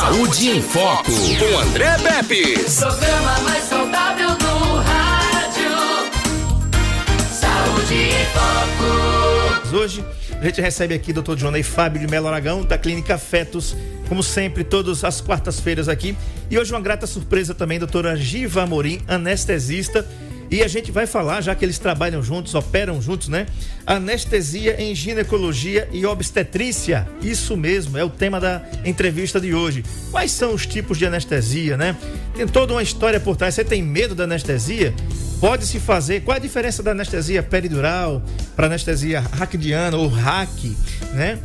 Saúde em Foco, com André Pepe. Programa mais saudável do rádio. Saúde em Foco. Hoje a gente recebe aqui o Dr. Johnny Fábio de Melo Aragão, da Clínica Fetos, como sempre, todas as quartas-feiras aqui. E hoje uma grata surpresa também, doutora Giva Amorim, anestesista e a gente vai falar, já que eles trabalham juntos, operam juntos, né? Anestesia em ginecologia e obstetrícia. Isso mesmo, é o tema da entrevista de hoje. Quais são os tipos de anestesia, né? Tem toda uma história por trás. Você tem medo da anestesia? Pode se fazer. Qual é a diferença da anestesia peridural para anestesia raquidiana ou hack, né?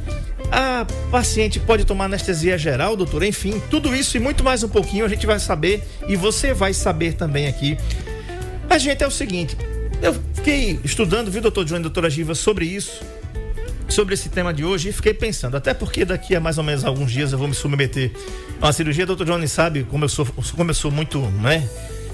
A paciente pode tomar anestesia geral, doutor? Enfim, tudo isso e muito mais um pouquinho a gente vai saber e você vai saber também aqui a gente é o seguinte, eu fiquei estudando, viu, doutor Johnny e doutora Giva, sobre isso, sobre esse tema de hoje, e fiquei pensando, até porque daqui a mais ou menos alguns dias eu vou me submeter a uma cirurgia, doutor Johnny sabe como eu sou, como eu sou muito, né?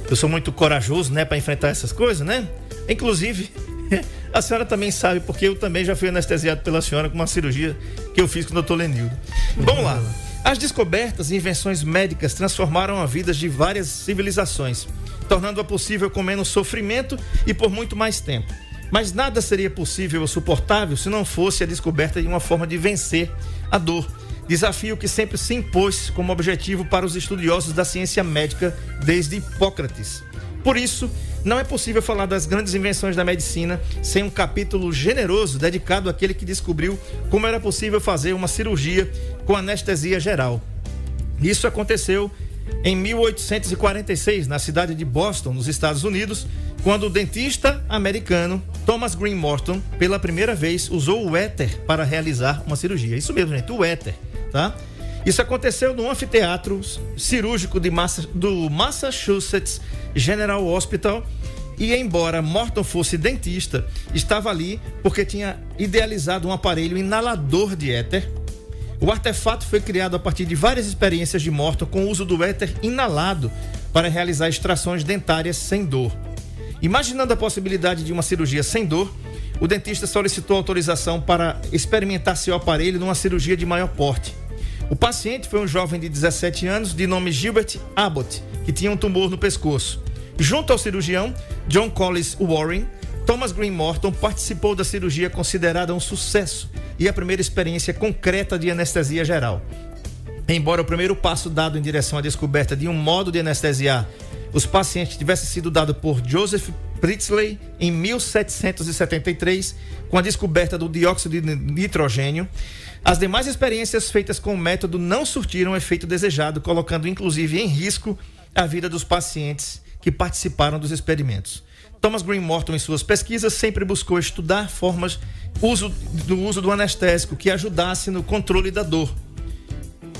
Eu sou muito corajoso, né, para enfrentar essas coisas, né? Inclusive, a senhora também sabe, porque eu também já fui anestesiado pela senhora com uma cirurgia que eu fiz com o doutor Lenildo. Vamos lá. As descobertas e invenções médicas transformaram a vida de várias civilizações tornando-a possível com menos sofrimento e por muito mais tempo. Mas nada seria possível ou suportável se não fosse a descoberta de uma forma de vencer a dor. Desafio que sempre se impôs como objetivo para os estudiosos da ciência médica desde Hipócrates. Por isso, não é possível falar das grandes invenções da medicina sem um capítulo generoso dedicado àquele que descobriu como era possível fazer uma cirurgia com anestesia geral. Isso aconteceu em 1846, na cidade de Boston, nos Estados Unidos, quando o dentista americano Thomas Green Morton, pela primeira vez, usou o éter para realizar uma cirurgia. Isso mesmo, gente, o éter, tá? Isso aconteceu no anfiteatro cirúrgico Massa, do Massachusetts General Hospital. E embora Morton fosse dentista, estava ali porque tinha idealizado um aparelho inalador de éter o artefato foi criado a partir de várias experiências de morto com o uso do éter inalado para realizar extrações dentárias sem dor. Imaginando a possibilidade de uma cirurgia sem dor, o dentista solicitou autorização para experimentar seu aparelho numa cirurgia de maior porte. O paciente foi um jovem de 17 anos de nome Gilbert Abbott, que tinha um tumor no pescoço. Junto ao cirurgião John Collins Warren, Thomas Green Morton participou da cirurgia considerada um sucesso e a primeira experiência concreta de anestesia geral. Embora o primeiro passo dado em direção à descoberta de um modo de anestesiar os pacientes tivesse sido dado por Joseph Priestley em 1773, com a descoberta do dióxido de nitrogênio, as demais experiências feitas com o método não surtiram o efeito desejado, colocando inclusive em risco a vida dos pacientes que participaram dos experimentos. Thomas Green Morton, em suas pesquisas, sempre buscou estudar formas uso, do uso do anestésico que ajudasse no controle da dor,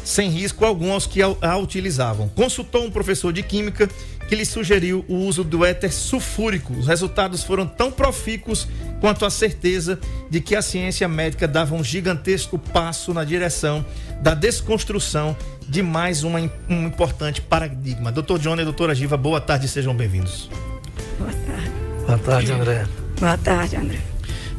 sem risco algum aos que a, a utilizavam. Consultou um professor de química que lhe sugeriu o uso do éter sulfúrico. Os resultados foram tão profícuos quanto a certeza de que a ciência médica dava um gigantesco passo na direção da desconstrução de mais uma, um importante paradigma. Doutor Johnny e doutora Giva, boa tarde, sejam bem-vindos. Boa tarde. Boa tarde, André. Boa tarde, André.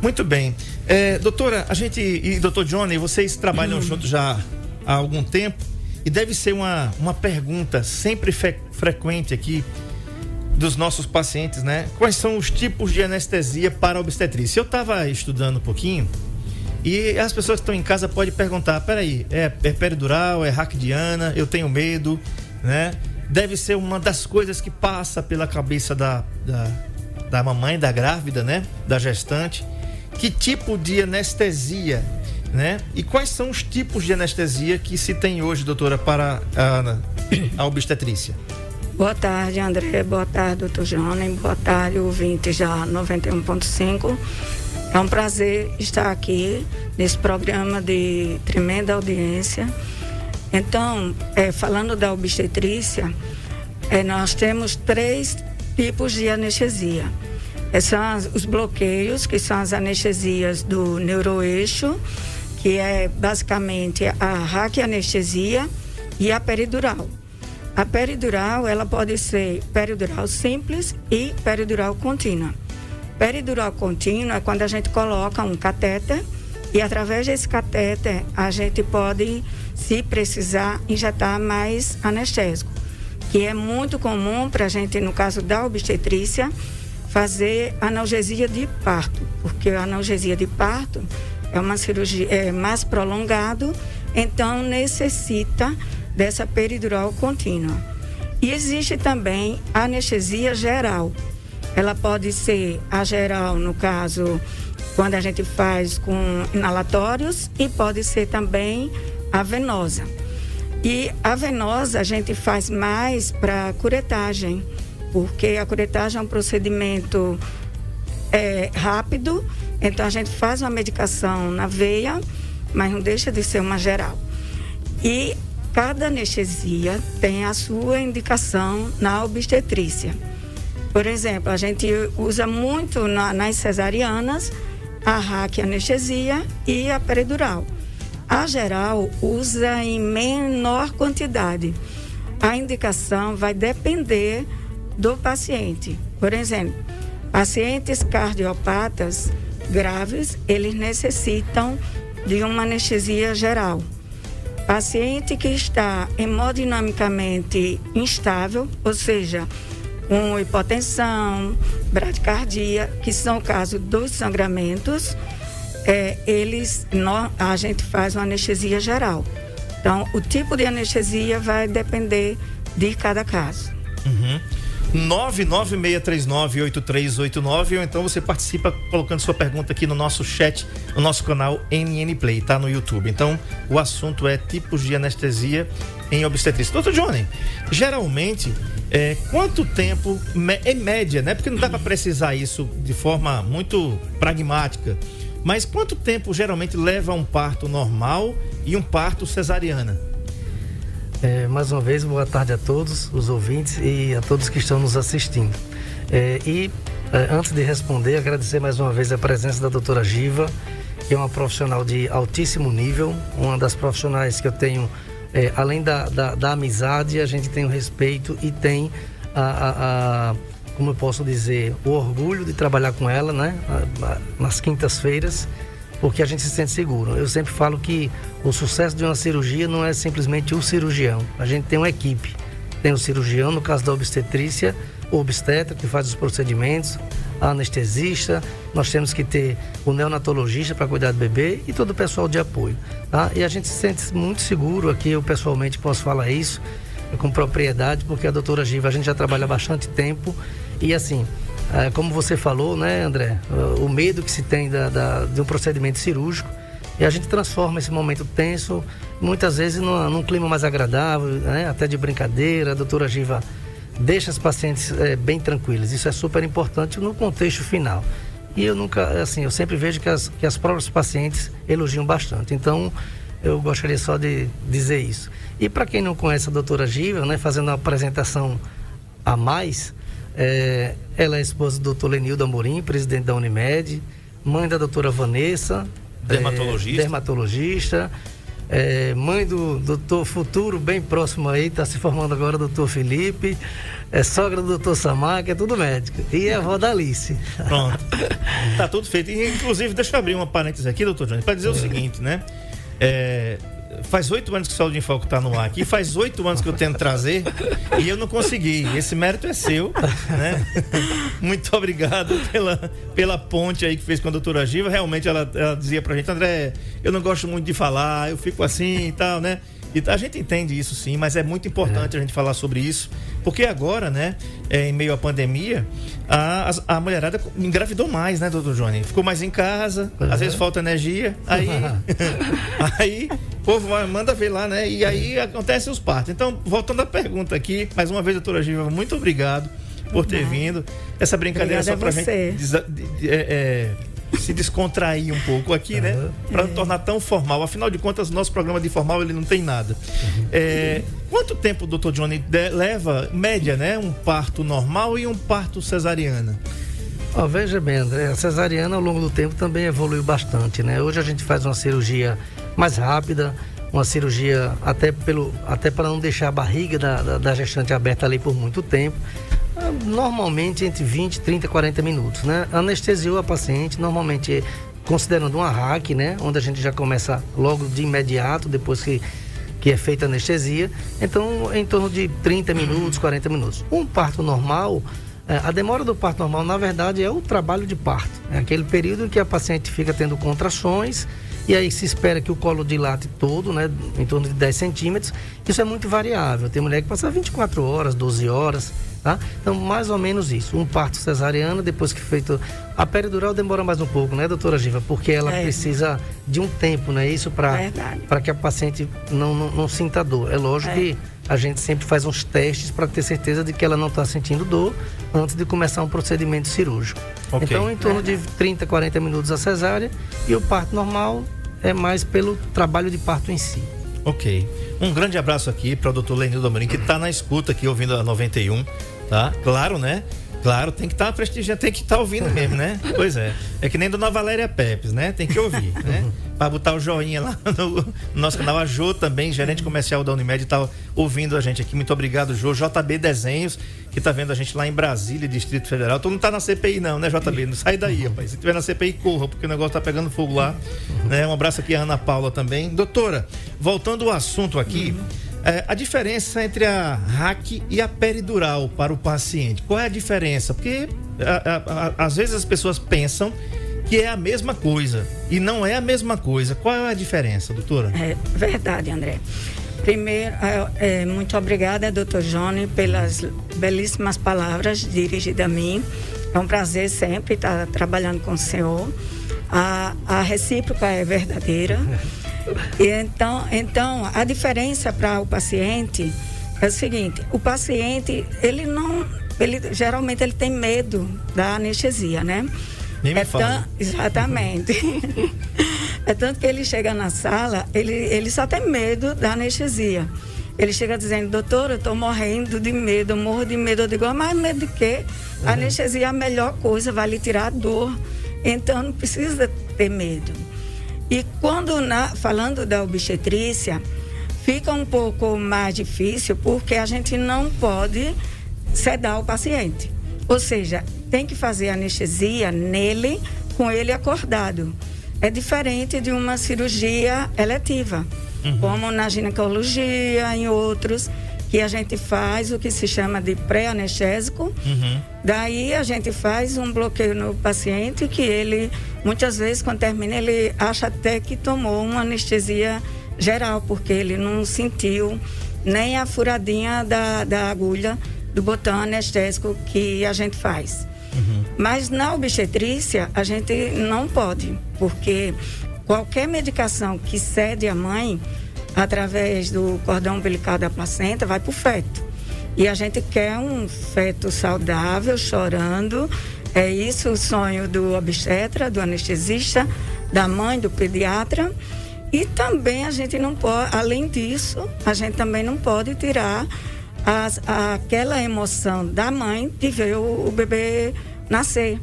Muito bem. É, doutora, a gente e doutor Johnny, vocês trabalham hum. juntos já há algum tempo e deve ser uma, uma pergunta sempre fe, frequente aqui dos nossos pacientes, né? Quais são os tipos de anestesia para obstetrícia? Eu estava estudando um pouquinho e as pessoas que estão em casa podem perguntar: peraí, é, é peridural, é raquidiana, eu tenho medo, né? Deve ser uma das coisas que passa pela cabeça da, da da mamãe, da grávida, né? Da gestante. Que tipo de anestesia, né? E quais são os tipos de anestesia que se tem hoje, doutora, para a, a obstetrícia? Boa tarde, André. Boa tarde, doutor Johnny. Boa tarde, ouvinte já 91.5. É um prazer estar aqui nesse programa de tremenda audiência. Então, é, falando da obstetrícia, é, nós temos três tipos de anestesia. São os bloqueios, que são as anestesias do neuroeixo, que é basicamente a raquianestesia e a peridural. A peridural, ela pode ser peridural simples e peridural contínua. Peridural contínua é quando a gente coloca um catéter E através desse catéter, a gente pode, se precisar, injetar mais anestésico, que é muito comum para a gente, no caso da obstetrícia, fazer analgesia de parto, porque a analgesia de parto é uma cirurgia é mais prolongado, então necessita dessa peridural contínua. E existe também anestesia geral. Ela pode ser a geral, no caso, quando a gente faz com inalatórios, e pode ser também a venosa. E a venosa a gente faz mais para curetagem, porque a curetagem é um procedimento é, rápido, então a gente faz uma medicação na veia, mas não deixa de ser uma geral. E cada anestesia tem a sua indicação na obstetrícia. Por exemplo, a gente usa muito na, nas cesarianas a raquianestesia e a peridural. A geral usa em menor quantidade. A indicação vai depender do paciente. Por exemplo, pacientes cardiopatas graves, eles necessitam de uma anestesia geral. Paciente que está hemodinamicamente instável, ou seja, com hipotensão, bradicardia, que são o caso dos sangramentos, é, eles, a gente faz uma anestesia geral. Então, o tipo de anestesia vai depender de cada caso. Uhum. 996398389 ou então você participa colocando sua pergunta aqui no nosso chat, no nosso canal NN Play, tá no YouTube. Então, o assunto é tipos de anestesia em obstetrícia. Doutor Johnny, geralmente, é, quanto tempo, em média, né? Porque não dá para precisar isso de forma muito pragmática, mas quanto tempo geralmente leva um parto normal e um parto cesariana? É, mais uma vez, boa tarde a todos os ouvintes e a todos que estão nos assistindo. É, e é, antes de responder, agradecer mais uma vez a presença da doutora Giva, que é uma profissional de altíssimo nível, uma das profissionais que eu tenho, é, além da, da, da, amizade, a gente tem o respeito e tem a, a, a como eu posso dizer, o orgulho de trabalhar com ela, né? nas quintas-feiras porque a gente se sente seguro. Eu sempre falo que o sucesso de uma cirurgia não é simplesmente o cirurgião. A gente tem uma equipe. Tem o cirurgião, no caso da obstetrícia, o obstetra que faz os procedimentos, a anestesista, nós temos que ter o neonatologista para cuidar do bebê e todo o pessoal de apoio. Tá? E a gente se sente muito seguro aqui, eu pessoalmente posso falar isso com propriedade, porque a doutora Giva, a gente já trabalha bastante tempo e assim, é, como você falou, né, André, o medo que se tem da, da, de um procedimento cirúrgico e a gente transforma esse momento tenso, muitas vezes num, num clima mais agradável, né, até de brincadeira. A doutora Giva deixa as pacientes é, bem tranquilas. Isso é super importante no contexto final. E eu nunca, assim, eu sempre vejo que as, que as próprias pacientes elogiam bastante. Então, eu gostaria só de dizer isso. E para quem não conhece a doutora Giva, né, fazendo uma apresentação a mais, é, ela é esposa do doutor Lenildo Amorim, presidente da Unimed, mãe da doutora Vanessa, dermatologista, é, dermatologista é, mãe do doutor futuro, bem próximo aí, está se formando agora, doutor Felipe, é sogra do doutor Samar, que é tudo médico, e é avó da Alice. Pronto, tá tudo feito. E, inclusive, deixa eu abrir uma parêntese aqui, doutor Johnny, para dizer o seguinte, né? É, faz oito anos que o Saúde em Foco está no ar aqui, faz oito anos que eu tento trazer e eu não consegui. Esse mérito é seu, né? Muito obrigado pela, pela ponte aí que fez com a doutora Giva. Realmente ela, ela dizia pra gente, André, eu não gosto muito de falar, eu fico assim e tal, né? E a gente entende isso sim, mas é muito importante é. a gente falar sobre isso, porque agora, né, é, em meio à pandemia, a, a, a, mulherada engravidou mais, né, doutor Johnny? Ficou mais em casa, uhum. às vezes falta energia, aí, aí o povo manda ver lá, né? E aí acontecem os partos. Então, voltando à pergunta aqui, mais uma vez, doutora Giva, muito obrigado por ter uhum. vindo. Essa brincadeira Obrigada só pra você. gente. É, é, se descontrair um pouco aqui, uhum. né? Para não tornar tão formal. Afinal de contas, nosso programa de formal ele não tem nada. Uhum. É, quanto tempo, doutor Johnny, leva, média, né? Um parto normal e um parto cesariana? Oh, veja bem, André, a cesariana ao longo do tempo também evoluiu bastante, né? Hoje a gente faz uma cirurgia mais rápida, uma cirurgia até, pelo, até para não deixar a barriga da, da, da gestante aberta ali por muito tempo normalmente entre 20, 30, 40 minutos, né? Anestesiou a paciente, normalmente considerando uma hack, né? Onde a gente já começa logo de imediato, depois que, que é feita a anestesia. Então, em torno de 30 minutos, 40 minutos. Um parto normal, é, a demora do parto normal, na verdade, é o trabalho de parto. É aquele período em que a paciente fica tendo contrações e aí se espera que o colo dilate todo, né, em torno de 10 centímetros. Isso é muito variável. Tem mulher que passa 24 horas, 12 horas, tá? Então, mais ou menos isso. Um parto cesariano, depois que feito... A peridural demora mais um pouco, né, doutora Giva? Porque ela é. precisa de um tempo, né? Isso para que a paciente não, não, não, sinta dor. É lógico é. que a gente sempre faz uns testes para ter certeza de que ela não está sentindo dor antes de começar um procedimento cirúrgico. Okay. Então, em torno de 30, 40 minutos a cesárea e o parto normal é mais pelo trabalho de parto em si. Ok. Um grande abraço aqui para o doutor Lenildo Amorim, que está na escuta aqui, ouvindo a 91, tá? Claro, né? Claro, tem que estar tá prestigiando, tem que estar tá ouvindo mesmo, né? Pois é. É que nem Dona Valéria Pepes, né? Tem que ouvir, né? Para botar o joinha lá no, nosso canal. A Jo também, gerente comercial da Unimed, está ouvindo a gente aqui. Muito obrigado, Jo. JB Desenhos, que está vendo a gente lá em Brasília, Distrito Federal. Tu não está na CPI, não, né, JB? Não sai daí, rapaz. Se tiver na CPI, corra, porque o negócio está pegando fogo lá. Né? Um abraço aqui a Ana Paula também. Doutora, voltando ao assunto aqui. Uhum. É, a diferença entre a hack e a peridural para o paciente. Qual é a diferença? Porque a, a, a, às vezes as pessoas pensam que é a mesma coisa e não é a mesma coisa. Qual é a diferença, doutora? É verdade, André. Primeiro, é, é, muito obrigada, doutor Johnny, pelas belíssimas palavras dirigidas a mim. É um prazer sempre estar trabalhando com o senhor. A, a recíproca é verdadeira. E então, então, a diferença para o paciente é o seguinte: o paciente, ele não. Ele, geralmente ele tem medo da anestesia, né? Nem me é fala. exatamente. é tanto que ele chega na sala, ele, ele só tem medo da anestesia. Ele chega dizendo, doutor, eu estou morrendo de medo, eu morro de medo. Eu digo, ah, mas medo de quê? A uhum. anestesia é a melhor coisa, vai lhe tirar a dor. Então não precisa ter medo. E quando, na, falando da obstetrícia, fica um pouco mais difícil porque a gente não pode sedar o paciente. Ou seja, tem que fazer anestesia nele com ele acordado. É diferente de uma cirurgia eletiva, uhum. como na ginecologia, em outros, que a gente faz o que se chama de pré-anestésico. Uhum. Daí a gente faz um bloqueio no paciente que ele, muitas vezes, quando termina, ele acha até que tomou uma anestesia geral, porque ele não sentiu nem a furadinha da, da agulha do botão anestésico que a gente faz. Uhum. Mas na obstetrícia, a gente não pode, porque qualquer medicação que cede à mãe, através do cordão umbilical da placenta, vai para o feto. E a gente quer um feto saudável, chorando. É isso o sonho do obstetra, do anestesista, da mãe, do pediatra. E também a gente não pode, além disso, a gente também não pode tirar as, aquela emoção da mãe de ver o, o bebê nascer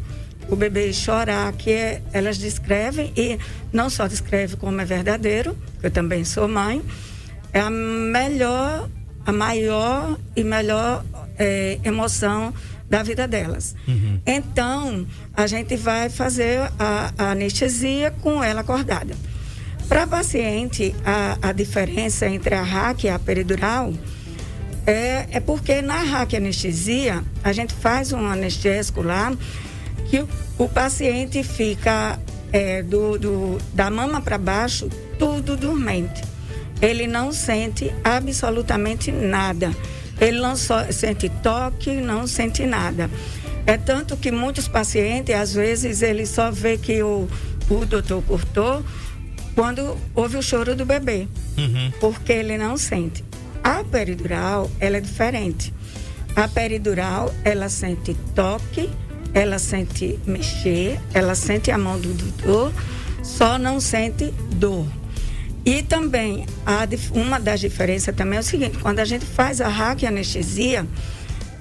o bebê chorar, que é, elas descrevem, e não só descreve como é verdadeiro, eu também sou mãe, é a melhor, a maior e melhor é, emoção da vida delas. Uhum. Então, a gente vai fazer a, a anestesia com ela acordada. Para a paciente, a, diferença entre a RAC e a peridural é, é porque na RAC anestesia, a gente faz um anestésico lá que o paciente fica é, do, do, da mama para baixo tudo dormente. Ele não sente absolutamente nada. Ele não só sente toque, não sente nada. É tanto que muitos pacientes, às vezes, ele só vê que o, o doutor cortou quando houve o choro do bebê, uhum. porque ele não sente. A peridural, ela é diferente. A peridural, ela sente toque, ela sente mexer, ela sente a mão do doutor, só não sente dor. E também, a, uma das diferenças também é o seguinte, quando a gente faz a raquianestesia,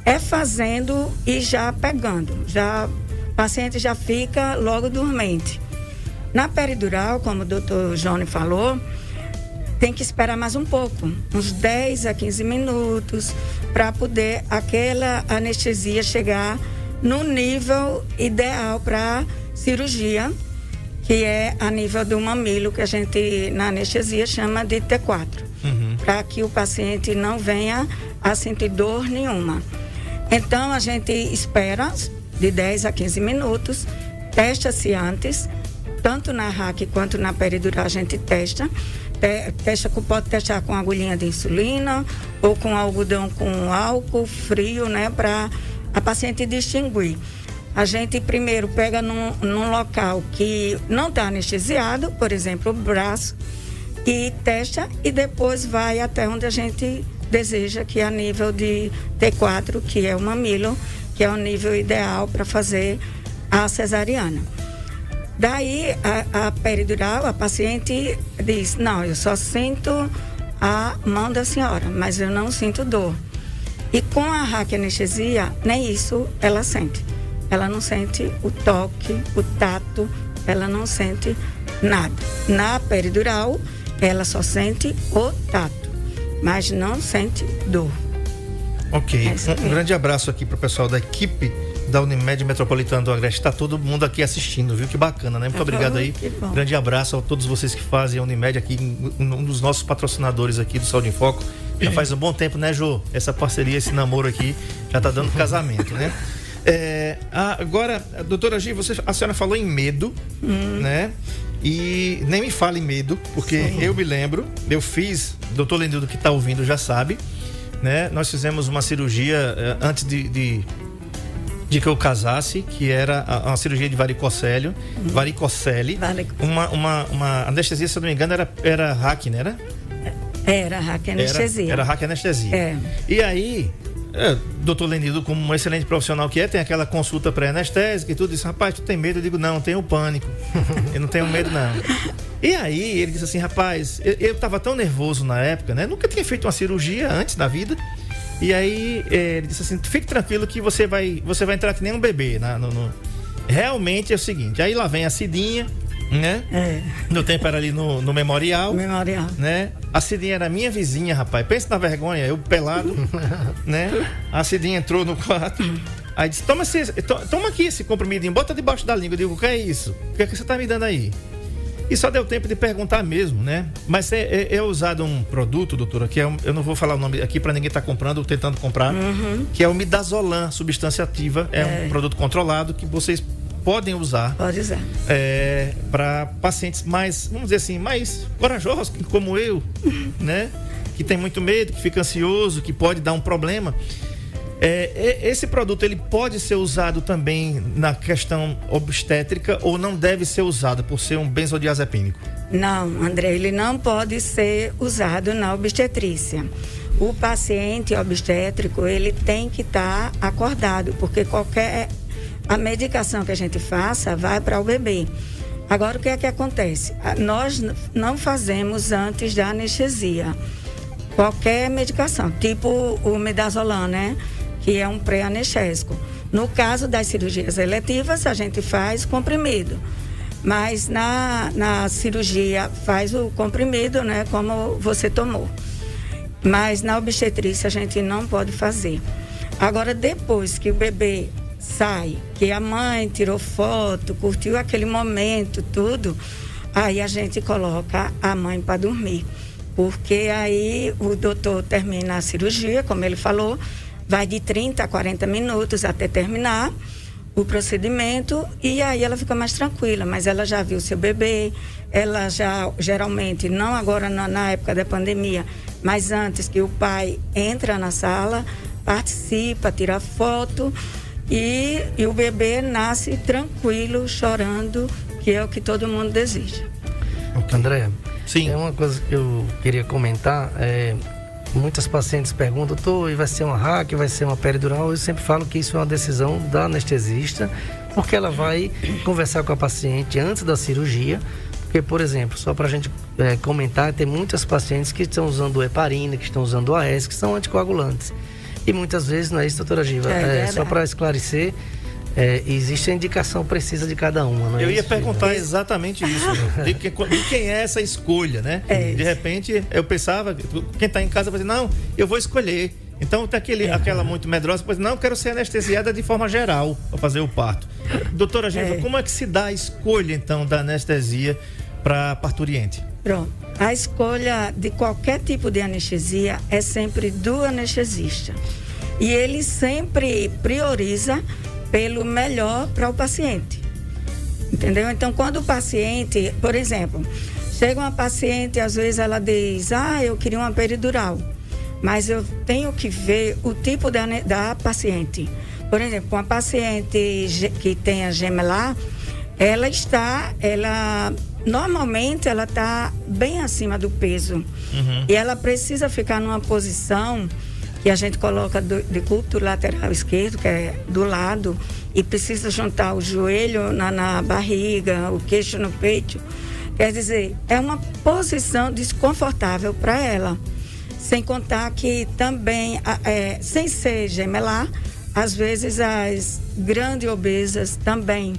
é fazendo e já pegando, já o paciente já fica logo dormente. Na peridural, como o doutor Johnny falou, tem que esperar mais um pouco, uns 10 a 15 minutos, para poder aquela anestesia chegar no nível ideal para cirurgia, que é a nível do mamilo, que a gente na anestesia chama de T4, Uhum. para que o paciente não venha a sentir dor nenhuma. Então a gente espera de 10 a 15 minutos, testa-se antes, tanto na RAC quanto na peridural a gente testa. Te- Testa, com- pode testar com agulhinha de insulina ou com algodão com álcool frio, né, para a paciente distinguir. A gente primeiro pega num, num local que não está anestesiado, por exemplo, o braço, e testa e depois vai até onde a gente deseja, que é a nível de T4, que é o mamilo, que é o nível ideal para fazer a cesariana. Daí a, a peridural, a paciente diz: Não, eu só sinto a mão da senhora, mas eu não sinto dor. E com a raquianestesia, nem isso ela sente. Ela não sente o toque, o tato, ela não sente nada. Na peridural, ela só sente o tato, mas não sente dor. Ok. É Um, um grande abraço aqui pro pessoal da equipe da Unimed Metropolitana do Agreste. Tá todo mundo aqui assistindo, viu? Que bacana, né? Muito Ah, obrigado aí. Grande abraço a todos vocês que fazem a Unimed aqui, um um dos nossos patrocinadores aqui do Saúde em Foco. Já faz um bom tempo, né, Jô? Essa parceria, esse namoro aqui já tá dando casamento, né? É, agora, doutora Gi, você, a senhora falou em medo, Hum. né? E nem me fale em medo, porque eu me lembro, eu fiz, doutor Lenildo que tá ouvindo já sabe, né? Nós fizemos uma cirurgia eh, antes de, de, de que eu casasse, que era uma cirurgia de varicocélio, varicocele, Varico- uma, uma, uma anestesia, se eu não me engano, era, era hack, né? Era? Era raquianestesia. Era, era hack anestesia. É. E aí, é, doutor Lenildo, como um excelente profissional que é, tem aquela consulta pré-anestésica e tudo, disse, rapaz, tu tem medo? Eu digo, não, tenho pânico. eu não tenho medo, não. E aí, ele disse assim, rapaz, eu, eu tava tão nervoso na época, né? Nunca tinha feito uma cirurgia antes da vida. E aí, é, ele disse assim, fique tranquilo que você vai, você vai entrar que nem um bebê. Na, no, no- Realmente é o seguinte, aí lá vem a Cidinha, né? É, No tempo era ali no, no memorial memorial. né? A Cidinha era minha vizinha, rapaz. Pensa na vergonha, eu pelado, né? A Cidinha entrou no quarto. Aí disse: toma, esse, to- toma aqui esse comprimidinho, bota debaixo da língua. Eu digo: o que é isso? O que é que você tá me dando aí? E só deu tempo de perguntar mesmo, né? Mas é, é- é usado um produto, doutora, que é um, eu não vou falar o nome aqui para ninguém estar comprando ou tentando comprar, que é o midazolam, substância ativa. É, um produto controlado que vocês podem usar Pode usar. é, para pacientes mais, vamos dizer assim, mais corajosos, como eu, né? Que tem muito medo, que fica ansioso, que pode dar um problema. É, esse produto ele pode ser usado também na questão obstétrica ou não deve ser usado por ser um benzodiazepínico? Não, André, ele não pode ser usado na obstetrícia. O paciente obstétrico, ele tem que estar acordado, porque qualquer a medicação que a gente faça vai para o bebê. Agora o que é que acontece? Nós não fazemos antes da anestesia qualquer medicação, tipo o midazolam, né? Que é um pré-anestésico. No caso das cirurgias eletivas, a gente faz comprimido. Mas na, na cirurgia faz o comprimido, né? Como você tomou. Mas na obstetrícia a gente não pode fazer. Agora, depois que o bebê sai, que a mãe tirou foto, curtiu aquele momento, tudo, aí a gente coloca a mãe para dormir. Porque aí o doutor termina a cirurgia, como ele falou, vai de 30 a 40 minutos até terminar o procedimento e aí ela fica mais tranquila, mas ela já viu seu bebê, ela já geralmente, não agora na, na época da pandemia, mas antes que o pai entra na sala, participa, tira foto e, e o bebê nasce tranquilo, chorando, que é o que todo mundo deseja. André, Sim. é uma coisa que eu queria comentar. É, muitas pacientes perguntam, doutor, e vai ser uma hack, vai ser uma peridural? Eu sempre falo que isso é uma decisão da anestesista, porque ela vai conversar com a paciente antes da cirurgia. Porque, por exemplo, só para a gente é, comentar, tem muitas pacientes que estão usando heparina, que estão usando AS, que são anticoagulantes. E muitas vezes, não é isso, doutora Giva? É É, verdade. só para esclarecer, é, existe a indicação precisa de cada uma, não é Eu ia isso, Giva? perguntar exatamente isso, de, que- de quem é essa escolha, né? É. De repente, eu pensava, quem está em casa vai dizer, não, eu vou escolher. Então tem aquele, aquela muito medrosa, pois não, quero ser anestesiada de forma geral para fazer o parto. Doutora Giva, É. como é que se dá a escolha então da anestesia para parturiente? Pronto. A escolha de qualquer tipo de anestesia é sempre do anestesista. E ele sempre prioriza pelo melhor para o paciente. Entendeu? Então, quando o paciente, por exemplo, chega uma paciente, às vezes ela diz: Ah, eu queria uma peridural, mas eu tenho que ver o tipo da, da paciente. Por exemplo, uma paciente que tenha gemelar, ela está, ela normalmente ela está bem acima do peso e ela precisa ficar numa posição que a gente coloca do, de culto lateral esquerdo, que é do lado, e precisa juntar o joelho na, na barriga, o queixo no peito. Quer dizer, é uma posição desconfortável para ela. Sem contar que também, é, sem ser gemelar, às vezes as grandes obesas também,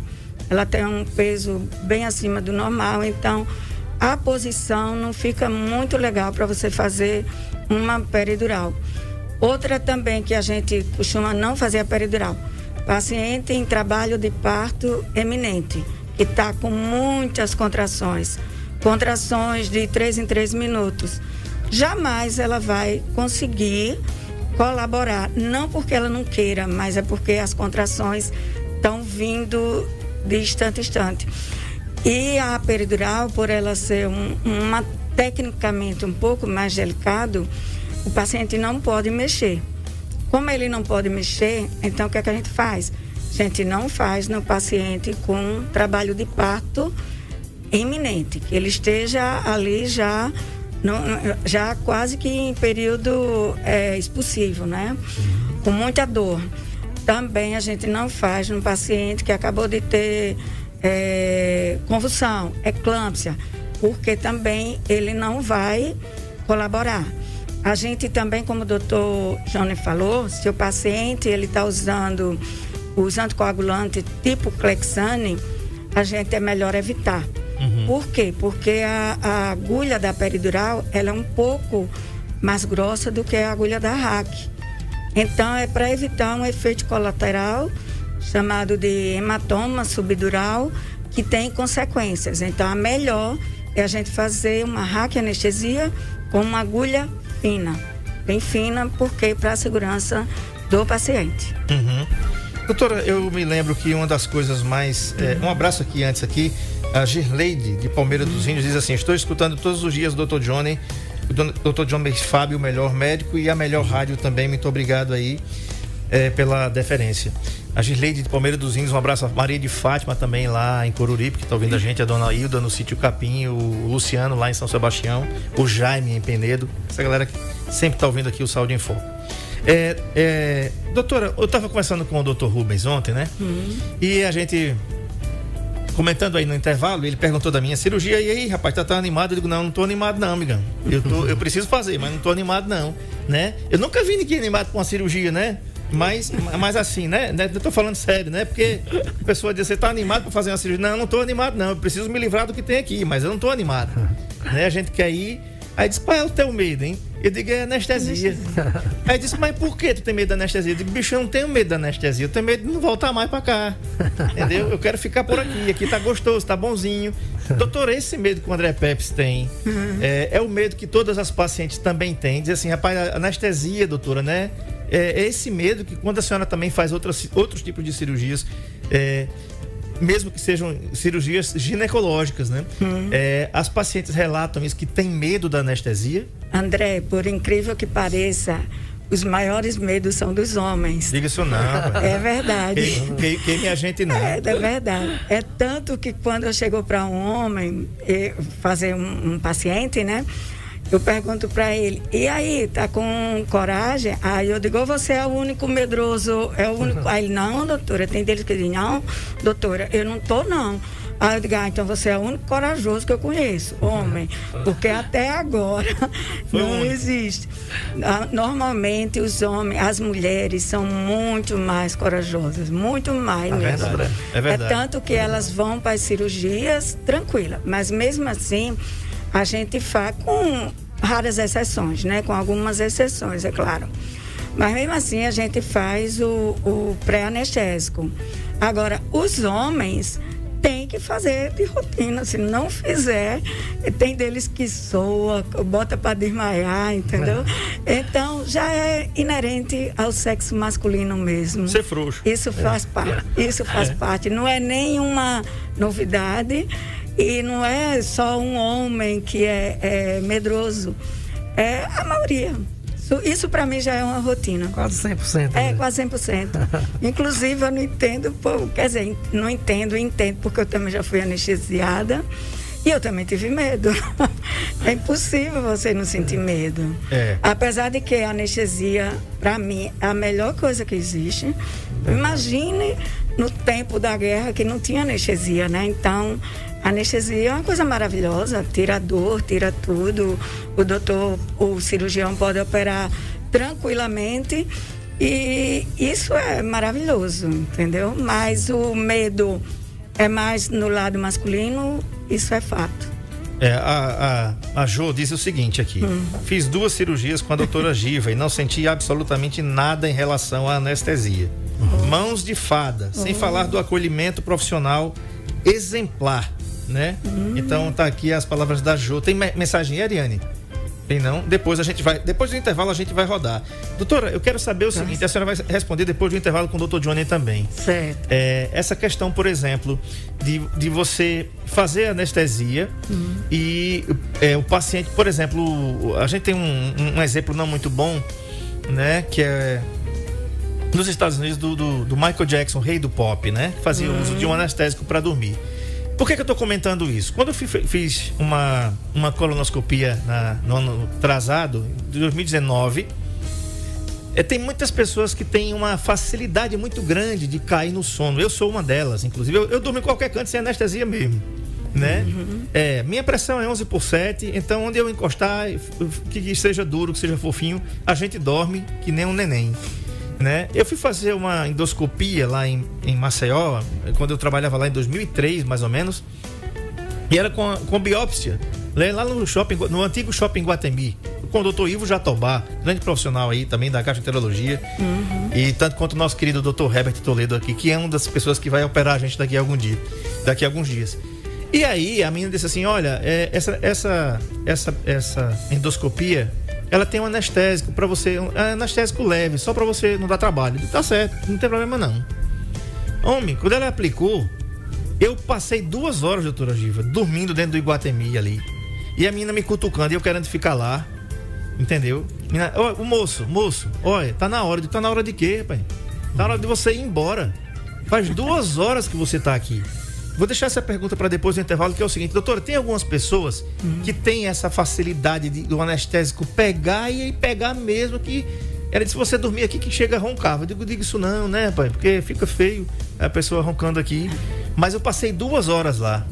ela tem um peso bem acima do normal, então a posição não fica muito legal para você fazer uma peridural. Outra também que a gente costuma não fazer a peridural. Paciente em trabalho de parto eminente, que está com muitas contrações, contrações de três em três minutos. Jamais ela vai conseguir colaborar, não porque ela não queira, mas é porque as contrações estão vindo de instante a instante. E a peridural, por ela ser um, uma tecnicamente um pouco mais delicado, o paciente não pode mexer. Como ele não pode mexer, então o que, é que a gente faz? A gente não faz no paciente com trabalho de parto iminente, que ele esteja ali já, no- já quase que em período é, expulsivo, né? Com muita dor. Também a gente não faz no paciente que acabou de ter é, convulsão, eclâmpsia, porque também ele não vai colaborar. A gente também, como o doutor Johnny falou, se o paciente ele está usando os anticoagulantes tipo Clexane, a gente é melhor evitar. Por quê? Porque a, a agulha da peridural ela é um pouco mais grossa do que a agulha da RAC. Então é para evitar um efeito colateral chamado de hematoma subdural que tem consequências. Então a melhor é a gente fazer uma raquianestesia com uma agulha fina, bem fina, porque para a segurança do paciente. Uhum. Doutora, eu me lembro que uma das coisas mais. é, um abraço aqui antes aqui. A Girleide, de Palmeira dos Índios, diz assim: Estou escutando todos os dias o Dr. Johnny, o don- Dr. Johnny Fábio, o melhor médico, e a melhor rádio também. Muito obrigado aí é, pela deferência. A Girleide de Palmeira dos Índios, um abraço. A Maria de Fátima também lá em Coruripe, que está ouvindo a gente, a dona Hilda no sítio Capim, o Luciano lá em São Sebastião, o Jaime em Penedo. Essa galera que sempre está ouvindo aqui o Saúde em Foco. É, é, doutora, eu estava conversando com o doutor Rubens ontem, né? E a gente comentando aí no intervalo, ele perguntou da minha cirurgia, e aí, rapaz, tá, tá animado? Eu digo, não, não tô animado não, amigão. Eu, tô, eu preciso fazer, mas não tô animado não, né? Eu nunca vi ninguém animado com uma cirurgia, né? Mas, mas assim, né? né? Eu tô falando sério, né? Porque a pessoa diz, você tá animado para fazer uma cirurgia? Não, eu não tô animado não, eu preciso me livrar do que tem aqui, mas eu não tô animado. né? A gente quer ir... Aí disse, qual é o teu medo, hein? Eu digo, é anestesia. Aí disse, mas por que tu tem medo da anestesia? Eu digo, bicho, eu não tenho medo da anestesia, eu tenho medo de não voltar mais pra cá. Entendeu? Eu quero ficar por aqui, aqui tá gostoso, tá bonzinho. Doutor, esse medo que o André Pepes tem é, é o medo que todas as pacientes também têm. Diz assim, rapaz, anestesia, doutora, né? É, é esse medo que quando a senhora também faz outras, outros tipos de cirurgias, é, mesmo que sejam cirurgias ginecológicas, né? É, as pacientes relatam isso, que tem medo da anestesia. André, por incrível que pareça, os maiores medos são dos homens. Diga isso não. É verdade. Que, que, que minha gente não. É, é verdade. É tanto que quando eu chego para um homem fazer um, um paciente, né? Eu pergunto para ele, e aí, tá com coragem? Aí eu digo, "Ou você é o único medroso, é o único. Aí ele, não, doutora, tem deles que dizem, não, doutora, eu não tô, não. Aí eu digo, ah, então você é o único corajoso que eu conheço, homem. Porque até agora não existe. Ah, Normalmente os homens, as mulheres são muito mais corajosas, muito mais É mesmo. verdade, é verdade. tanto que elas vão para as cirurgias tranquila, mas mesmo assim a gente faz com raras exceções, né? Com algumas exceções, é claro. Mas mesmo assim a gente faz o, o pré-anestésico. Agora, os homens tem que fazer de rotina. Se não fizer, tem deles que soa, bota para desmaiar, entendeu? É. Então já é inerente ao sexo masculino mesmo. Ser frouxo. Isso faz é. parte. Isso faz é. parte. Não é nenhuma novidade e não é só um homem que é, é medroso. É a maioria. Isso, isso para mim já é uma rotina. Quase 100%. É, né? quase 100%. Inclusive, eu não entendo, quer dizer, não entendo, entendo, porque eu também já fui anestesiada. E eu também tive medo. é impossível você não sentir medo. É. Apesar de que a anestesia, para mim, é a melhor coisa que existe. Imagine no tempo da guerra que não tinha anestesia, né? Então, anestesia é uma coisa maravilhosa, tira a dor, tira tudo. O doutor, o cirurgião pode operar tranquilamente e isso é maravilhoso, entendeu? Mas o medo é mais no lado masculino, isso é fato. É, a, a, a Jo diz o seguinte aqui: hum. fiz duas cirurgias com a doutora Giva e não senti absolutamente nada em relação à anestesia. Uhum. Mãos de fada, uhum. sem falar do acolhimento profissional exemplar né? Hum. Então tá aqui as palavras da Jo. Tem mensagem, Ariane? Tem não? Depois a gente vai. Depois do intervalo a gente vai rodar. Doutora, eu quero saber o Nossa. seguinte: a senhora vai responder depois do intervalo com o doutor Johnny também. Certo. É, essa questão, por exemplo, de, de você fazer anestesia uhum. e é, o paciente, por exemplo, a gente tem um, um, exemplo não muito bom, né? Que é nos Estados Unidos do, do, do Michael Jackson, rei do pop, né? Fazia uhum. uso de um anestésico para dormir. Por que, que eu estou comentando isso? Quando eu fiz uma, uma colonoscopia na, no ano atrasado, de 2019, é, tem muitas pessoas que têm uma facilidade muito grande de cair no sono. Eu sou uma delas, inclusive. Eu, eu durmo em qualquer canto sem anestesia mesmo. Né? Uhum. É, minha pressão é 11 por 7, então onde eu encostar, que seja duro, que seja fofinho, a gente dorme que nem um neném né? Eu fui fazer uma endoscopia lá em, em Maceió, quando eu trabalhava lá em 2003, mais ou menos, e era com, com biópsia, lá no shopping, no antigo shopping Guatemi, com o doutor Ivo Jatobá, grande profissional aí também da gastroenterologia, uhum. e tanto quanto o nosso querido doutor Herbert Toledo aqui, que é uma das pessoas que vai operar a gente daqui a algum dia, daqui a alguns dias. E aí a menina disse assim, olha, é, essa, essa, essa, essa endoscopia ela tem um anestésico para você, um anestésico leve, só para você não dar trabalho. Tá certo, não tem problema não. Homem, quando ela aplicou, eu passei duas horas, doutora Giva, dormindo dentro do Iguatemi ali. E a menina me cutucando e eu querendo ficar lá. Entendeu? O moço, moço, olha, tá na hora de. Tá na hora de quê, pai? Tá na hora de você ir embora. Faz duas horas que você tá aqui. Vou deixar essa pergunta para depois do intervalo, que é o seguinte, doutora, tem algumas pessoas uhum. que têm essa facilidade de, do anestésico pegar e pegar mesmo que ela disse, você dormir aqui que chega a roncar. Eu digo, digo isso não, né, pai? Porque fica feio a pessoa roncando aqui. Mas eu passei duas horas lá.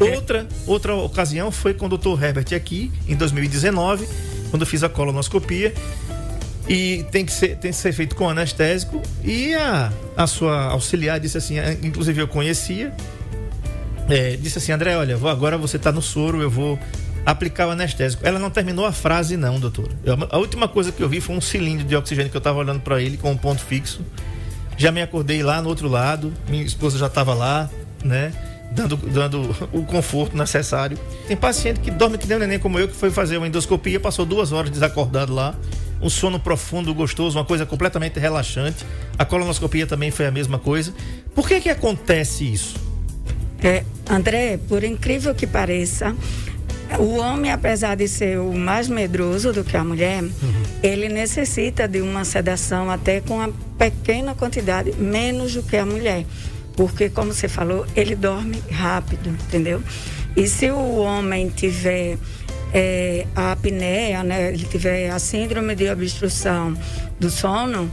Outra, outra ocasião foi com o doutor Herbert aqui, em 2019, quando eu fiz a colonoscopia. E tem que ser, tem que ser feito com anestésico. E a, a sua auxiliar disse assim, inclusive eu conhecia, é, disse assim, André, olha, vou, agora você está no soro, eu vou aplicar o anestésico. Ela não terminou a frase, não, doutor. A última coisa que eu vi foi um cilindro de oxigênio que eu estava olhando para ele com um ponto fixo. Já me acordei lá no outro lado, minha esposa já estava lá, né? Dando, dando o conforto necessário. Tem paciente que dorme que nem um neném como eu, que foi fazer uma endoscopia, passou duas horas desacordado lá. Um sono profundo, gostoso, uma coisa completamente relaxante. A colonoscopia também foi a mesma coisa. Por que que acontece isso? É, André, por incrível que pareça, o homem, apesar de ser o mais medroso do que a mulher, uhum. ele necessita de uma sedação até com uma pequena quantidade, menos do que a mulher. Porque, como você falou, ele dorme rápido, entendeu? E se o homem tiver é, a apneia, né, ele tiver a síndrome de obstrução do sono,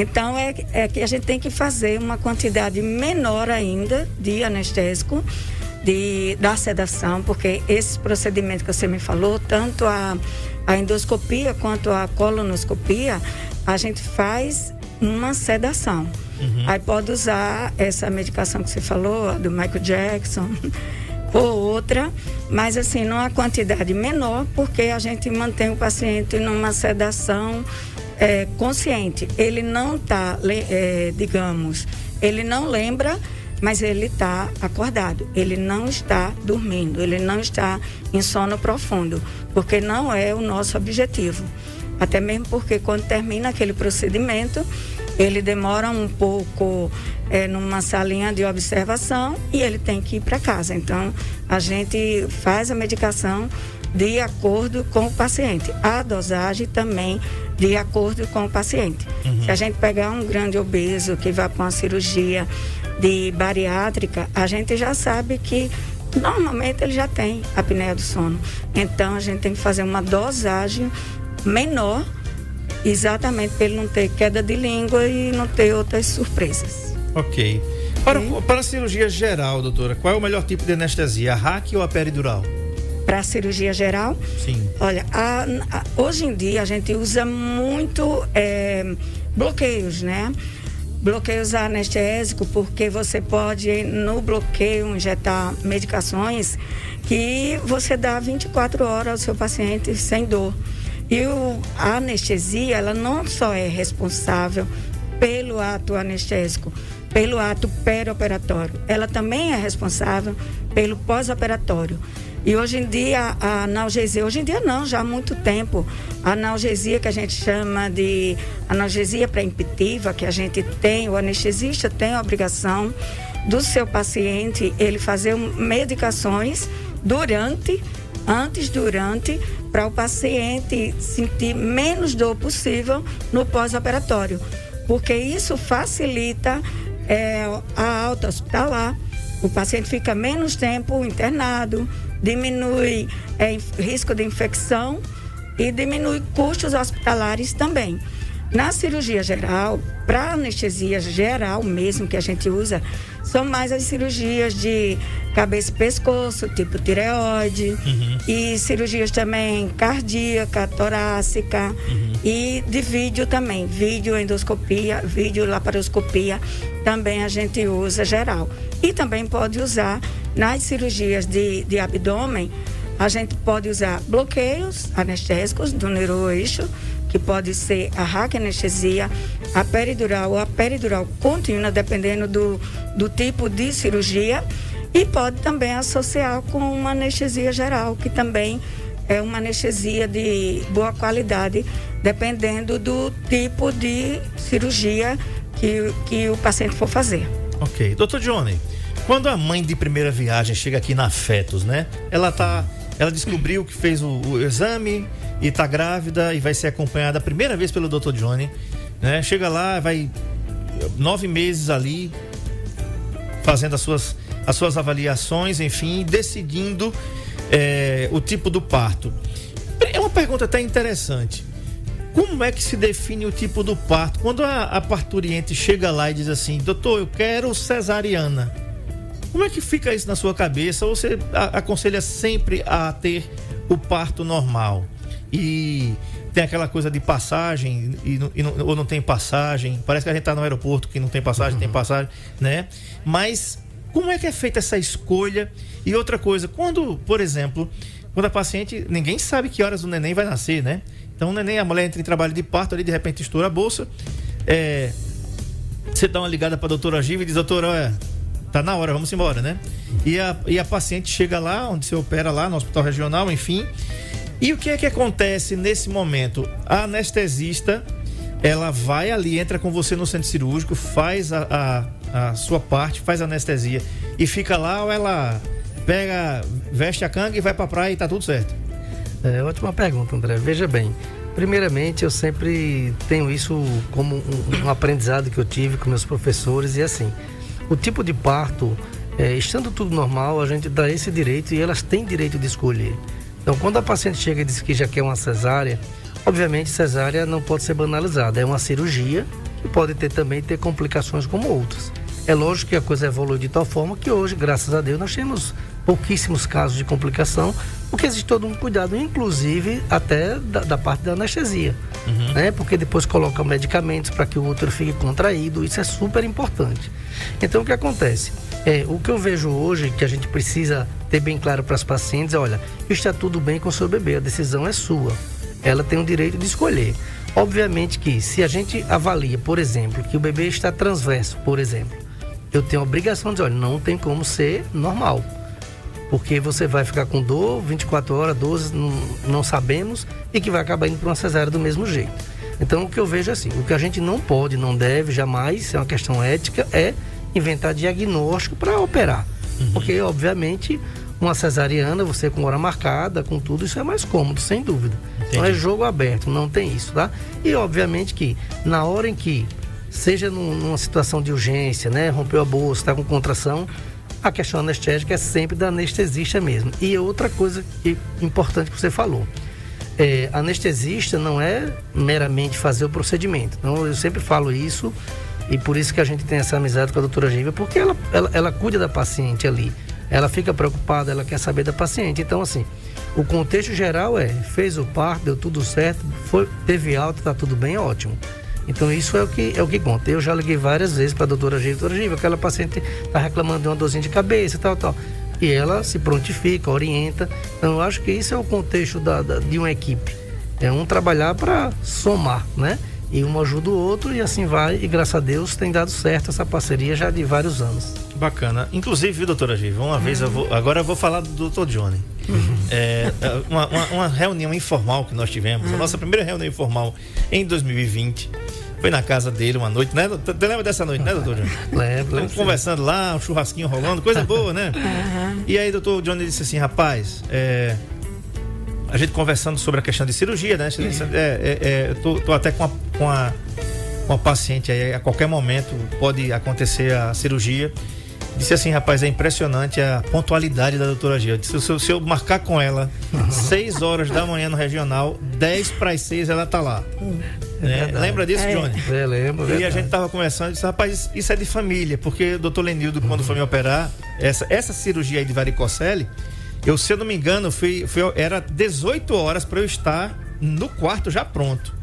então é, é que a gente tem que fazer uma quantidade menor ainda de anestésico, de, da sedação, porque esse procedimento que você me falou, tanto a, a endoscopia quanto a colonoscopia, a gente faz uma sedação. Uhum. Aí pode usar essa medicação que você falou, do Michael Jackson, ou outra, mas assim, numa quantidade menor, porque a gente mantém o paciente numa sedação é, consciente. Ele não está, é, digamos, ele não lembra, mas ele está acordado. Ele não está dormindo, ele não está em sono profundo, porque não é o nosso objetivo. Até mesmo porque quando termina aquele procedimento, ele demora um pouco é, numa salinha de observação e ele tem que ir para casa. Então, a gente faz a medicação de acordo com o paciente. A dosagem também de acordo com o paciente. Uhum. Se a gente pegar um grande obeso que vai para uma cirurgia de bariátrica, a gente já sabe que normalmente ele já tem apneia do sono. Então a gente tem que fazer uma dosagem menor, exatamente para ele não ter queda de língua e não ter outras surpresas. Ok. Para, para a cirurgia geral, doutora, qual é o melhor tipo de anestesia, a RAC ou a peridural? Para cirurgia geral. Sim. Olha, a, a, hoje em dia a gente usa muito é, bloqueios, né? Bloqueios anestésicos, porque você pode, no bloqueio, injetar medicações que você dá 24 horas ao seu paciente sem dor. E o, a anestesia, ela não só é responsável pelo ato anestésico, pelo ato perioperatório, ela também é responsável pelo pós-operatório. E hoje em dia, a analgesia, hoje em dia não, já há muito tempo, a analgesia que a gente chama de analgesia pré-impeditiva, que a gente tem, o anestesista tem a obrigação do seu paciente ele fazer medicações durante, antes, durante, para o paciente sentir menos dor possível no pós-operatório. Porque isso facilita é, a alta hospitalar, o paciente fica menos tempo internado, diminui é, risco de infecção e diminui custos hospitalares também. Na cirurgia geral, para anestesia geral mesmo que a gente usa, são mais as cirurgias de cabeça e pescoço, tipo tireoide, uhum. e cirurgias também cardíaca, torácica uhum. e de vídeo também, vídeo endoscopia, vídeo laparoscopia, também a gente usa geral. E também pode usar nas cirurgias de, de abdômen, a gente pode usar bloqueios anestésicos do neuroeixo, que pode ser a raquianestesia, a peridural ou a peridural contínua, dependendo do, do tipo de cirurgia, e pode também associar com uma anestesia geral, que também é uma anestesia de boa qualidade, dependendo do tipo de cirurgia que, que o paciente for fazer. Ok. Doutor Johnny, quando a mãe de primeira viagem chega aqui na Fetos, né? Ela tá. Ela descobriu que fez o, o exame e tá grávida e vai ser acompanhada a primeira vez pelo Dr. Johnny. Né? Chega lá, vai nove meses ali fazendo as suas, as suas avaliações, enfim, decidindo é, o tipo do parto. É uma pergunta até interessante. Como é que se define o tipo do parto? Quando a, a parturiente chega lá e diz assim, doutor, eu quero cesariana como é que fica isso na sua cabeça? Ou você aconselha sempre a ter o parto normal? E tem aquela coisa de passagem e, e não, ou não tem passagem. Parece que a gente está no aeroporto que não tem passagem, uhum. tem passagem, né? Mas como é que é feita essa escolha? E outra coisa, quando, por exemplo, quando a paciente, ninguém sabe que horas o neném vai nascer, né? Então o neném, a mulher entra em trabalho de parto ali, de repente estoura a bolsa. É, você dá uma ligada para a doutora Giva e diz, doutora, olha, tá na hora, vamos embora, né? E a, e a paciente chega lá, onde você opera lá, no hospital regional, enfim. E o que é que acontece nesse momento? A anestesista, ela vai ali, entra com você no centro cirúrgico, faz a, a, a sua parte, faz a anestesia e fica lá ou ela pega, veste a canga e vai pra praia e tá tudo certo? É, ótima pergunta, André. Veja bem, primeiramente eu sempre tenho isso como um, um aprendizado que eu tive com meus professores e assim, o tipo de parto, é, estando tudo normal, a gente dá esse direito e elas têm direito de escolher. Então, quando a paciente chega e diz que já quer uma cesárea, obviamente cesárea não pode ser banalizada, é uma cirurgia que pode ter também ter complicações como outras. É lógico que a coisa evolui de tal forma que hoje, graças a Deus, nós temos pouquíssimos casos de complicação, porque existe todo um cuidado, inclusive até da, da parte da anestesia, uhum. né? Porque depois colocam medicamentos para que o útero fique contraído, isso é super importante. Então o que acontece? É, o que eu vejo hoje que a gente precisa ter bem claro para as pacientes olha, está tudo bem com o seu bebê, a decisão é sua. Ela tem o direito de escolher. Obviamente que se a gente avalia, por exemplo, que o bebê está transverso, por exemplo, eu tenho a obrigação de dizer, olha, não tem como ser normal. Porque você vai ficar com dor 24 horas, 12, não, não sabemos, e que vai acabar indo para uma cesárea do mesmo jeito. Então o que eu vejo é assim, o que a gente não pode, não deve jamais, é uma questão ética, é inventar diagnóstico para operar. Uhum. Porque, obviamente, uma cesariana, você com hora marcada, com tudo, isso é mais cômodo, sem dúvida. Entendi. Então é jogo aberto, não tem isso, tá? E obviamente que na hora em que, seja numa situação de urgência, né? Rompeu a bolsa, está com contração, a questão anestésica é sempre da anestesista mesmo. E outra coisa que, importante que você falou. É, anestesista não é meramente fazer o procedimento. Então eu sempre falo isso e por isso que a gente tem essa amizade com a doutora Gívia, porque ela, ela, ela cuida da paciente ali ela fica preocupada, ela quer saber da paciente. Então, assim, o contexto geral é: fez o parto, deu tudo certo, foi, teve alta, tá tudo bem, ótimo. Então isso é o que é o que conta. Eu já liguei várias vezes para a doutora Giva, doutora Giva, aquela paciente está reclamando de uma dorzinha de cabeça, tal, tal. E ela se prontifica, orienta. Então eu acho que isso é o contexto da, da de uma equipe. É um trabalhar para somar, né? E um ajuda o outro e assim vai. E graças a Deus tem dado certo essa parceria já de vários anos. Bacana. Inclusive, viu, doutora Giva, uma uhum. vez eu vou. Agora eu vou falar do doutor Johnny. Uhum. É, uma, uma, uma, reunião informal que nós tivemos, uhum. a nossa primeira reunião informal em 2020. Foi na casa dele uma noite, né? Você lembra dessa noite, né, doutor Johnny? Lembro. Estamos conversando lá, um churrasquinho rolando, coisa boa, né? Uhum. E aí, doutor Johnny disse assim: rapaz, é, a gente conversando sobre a questão de cirurgia, né? É, é, é, tô, tô, até com a, com, a, com a paciente aí, a qualquer momento pode acontecer a cirurgia. Disse assim, rapaz, é impressionante a pontualidade da doutora Gil. Disse, se, se eu marcar com ela 6 horas da manhã no regional, 10 para as 6 ela tá lá. É Lembra disso, é. Johnny? É, lembro. E a gente tava conversando e disse, rapaz, isso é de família, porque o doutor Lenildo, quando foi me operar, essa, essa cirurgia aí de varicocele, eu, se eu não me engano, fui, fui era 18 horas para eu estar no quarto já pronto.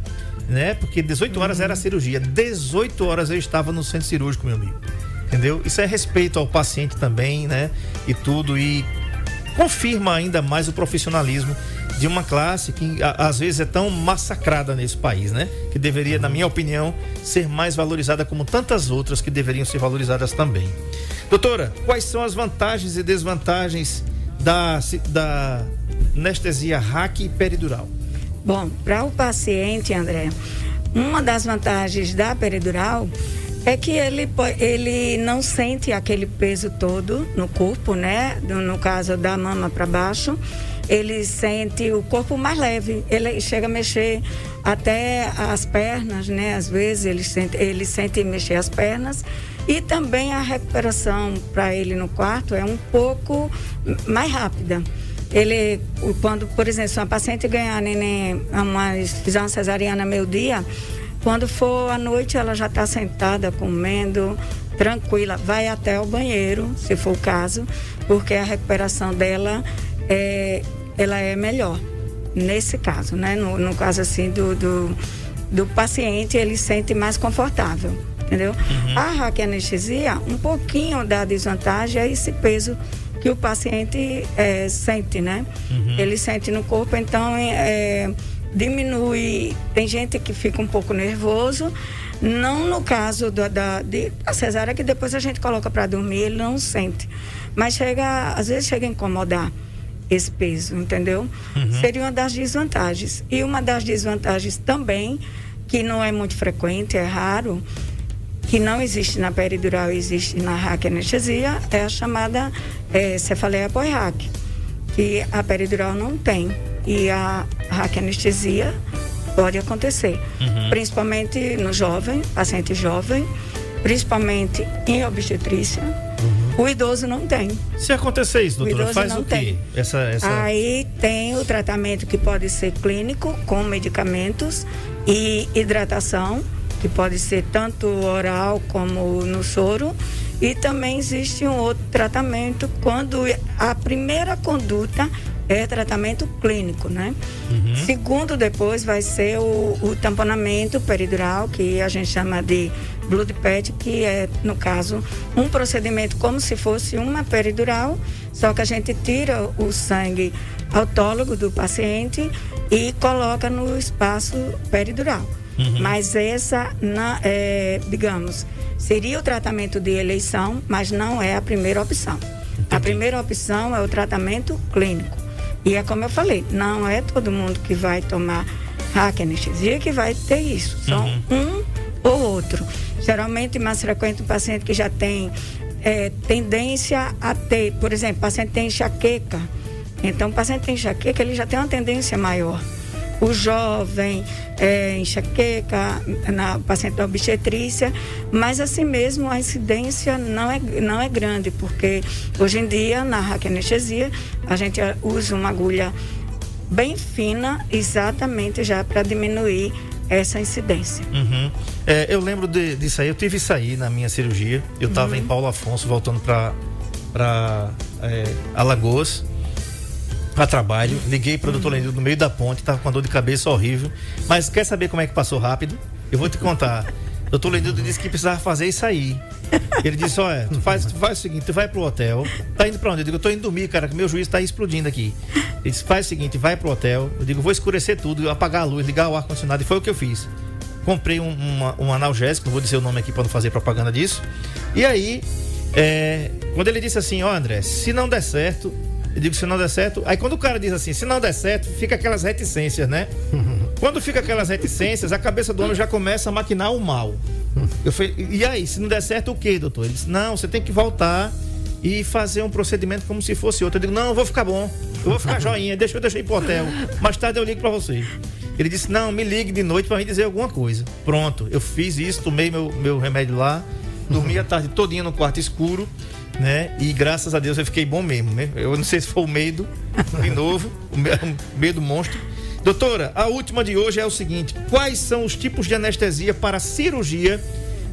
Né? Porque 18 horas era a cirurgia. 18 horas eu estava no centro cirúrgico, meu amigo. Entendeu? Isso é respeito ao paciente também, né? E tudo. E confirma ainda mais o profissionalismo de uma classe que a, às vezes é tão massacrada nesse país, né? Que deveria, na minha opinião, ser mais valorizada como tantas outras que deveriam ser valorizadas também. Doutora, quais são as vantagens e desvantagens da, da anestesia raque peridural? Bom, para o paciente, André, uma das vantagens da peridural é que ele, ele não sente aquele peso todo no corpo, né? No caso da mama para baixo, ele sente o corpo mais leve. Ele chega a mexer até as pernas, né? Às vezes ele sente, ele sente mexer as pernas e também a recuperação para ele no quarto é um pouco mais rápida. Ele, quando, por exemplo, se uma paciente ganhar neném, fizer uma cesariana meio-dia, quando for à noite, ela já está sentada, comendo, tranquila, vai até o banheiro, se for o caso, porque a recuperação dela é, ela é melhor. Nesse caso, né? No, no caso assim do, do, do paciente, ele sente mais confortável entendeu? Uhum. A raquianestesia, um pouquinho da desvantagem é esse peso que o paciente é, sente, né? Uhum. Ele sente no corpo, então é, diminui. Tem gente que fica um pouco nervoso, não no caso da, da, de, da cesárea, que depois a gente coloca para dormir, ele não sente. Mas chega, às vezes chega a incomodar esse peso, entendeu? Uhum. Seria uma das desvantagens. E uma das desvantagens também, que não é muito frequente, é raro, que não existe na peridural, existe na raquianestesia, é a chamada é, cefaleia pós-rac, que a peridural não tem. E a raquianestesia pode acontecer, uhum. principalmente no jovem, paciente jovem, principalmente em obstetrícia. Uhum. O idoso não tem. Se acontecer isso, doutora, faz o quê? Essa, essa... Aí tem o tratamento que pode ser clínico, com medicamentos e hidratação que pode ser tanto oral como no soro. E também existe um outro tratamento quando a primeira conduta é tratamento clínico, né? Uhum. Segundo, depois vai ser o, o, tamponamento peridural, que a gente chama de blood patch, que é, no caso, um procedimento como se fosse uma peridural, só que a gente tira o sangue autólogo do paciente e coloca no espaço peridural. Uhum. Mas essa, é, digamos, seria o tratamento de eleição, mas não é a primeira opção. A primeira opção é o tratamento clínico. E é como eu falei, não é todo mundo que vai tomar hack anestesia que vai ter isso. São um ou outro. Geralmente, mais frequente, o paciente que já tem é, tendência a ter, por exemplo, o paciente tem enxaqueca. Então, o paciente tem enxaqueca, ele já tem uma tendência maior. O jovem, é, enxaqueca, na paciente da obstetrícia, mas assim mesmo a incidência não é, não é grande, porque hoje em dia, na raquianestesia, a gente usa uma agulha bem fina, exatamente já para diminuir essa incidência. Uhum. É, eu lembro de, disso aí, eu tive isso aí na minha cirurgia. Eu estava em Paulo Afonso, voltando para é, Alagoas, para trabalho. Liguei para o doutor Lenildo no meio da ponte, estava com uma dor de cabeça horrível. Mas quer saber como é que passou rápido? Eu vou te contar. Doutor Lenildo disse que precisava fazer isso aí. Ele disse: Olha, tu faz, tu faz o seguinte, tu vai pro hotel. Tá indo pra onde? Eu digo: Eu tô indo dormir, cara, que meu juiz tá explodindo aqui. Ele disse: Faz o seguinte, vai pro hotel. Eu digo: Vou escurecer tudo, apagar a luz, ligar o ar-condicionado. E foi o que eu fiz. Comprei um, uma- um analgésico, não vou dizer o nome aqui pra não fazer propaganda disso. E aí, é, quando ele disse assim: Ó, André, se não der certo. Eu digo, se não der certo. Aí quando o cara diz assim, se não der certo, fica aquelas reticências, né? Quando fica aquelas reticências, a cabeça do homem já começa a maquinar o mal. Eu falei, e aí, se não der certo, o que, doutor? Ele disse, não, você tem que voltar e fazer um procedimento como se fosse outro. Eu digo, não, eu vou ficar bom, eu vou ficar joinha, deixa eu deixar ir pro hotel. Mais tarde eu ligo pra você. Ele disse, não, me ligue de noite pra me dizer alguma coisa. Pronto, eu fiz isso, tomei meu, meu remédio lá, dormi a tarde todinha no quarto escuro, né? E graças a Deus eu fiquei bom mesmo, né? Eu não sei se foi o medo, de novo, o me- o medo monstro. Doutora, a última de hoje é o seguinte: quais são os tipos de anestesia para cirurgia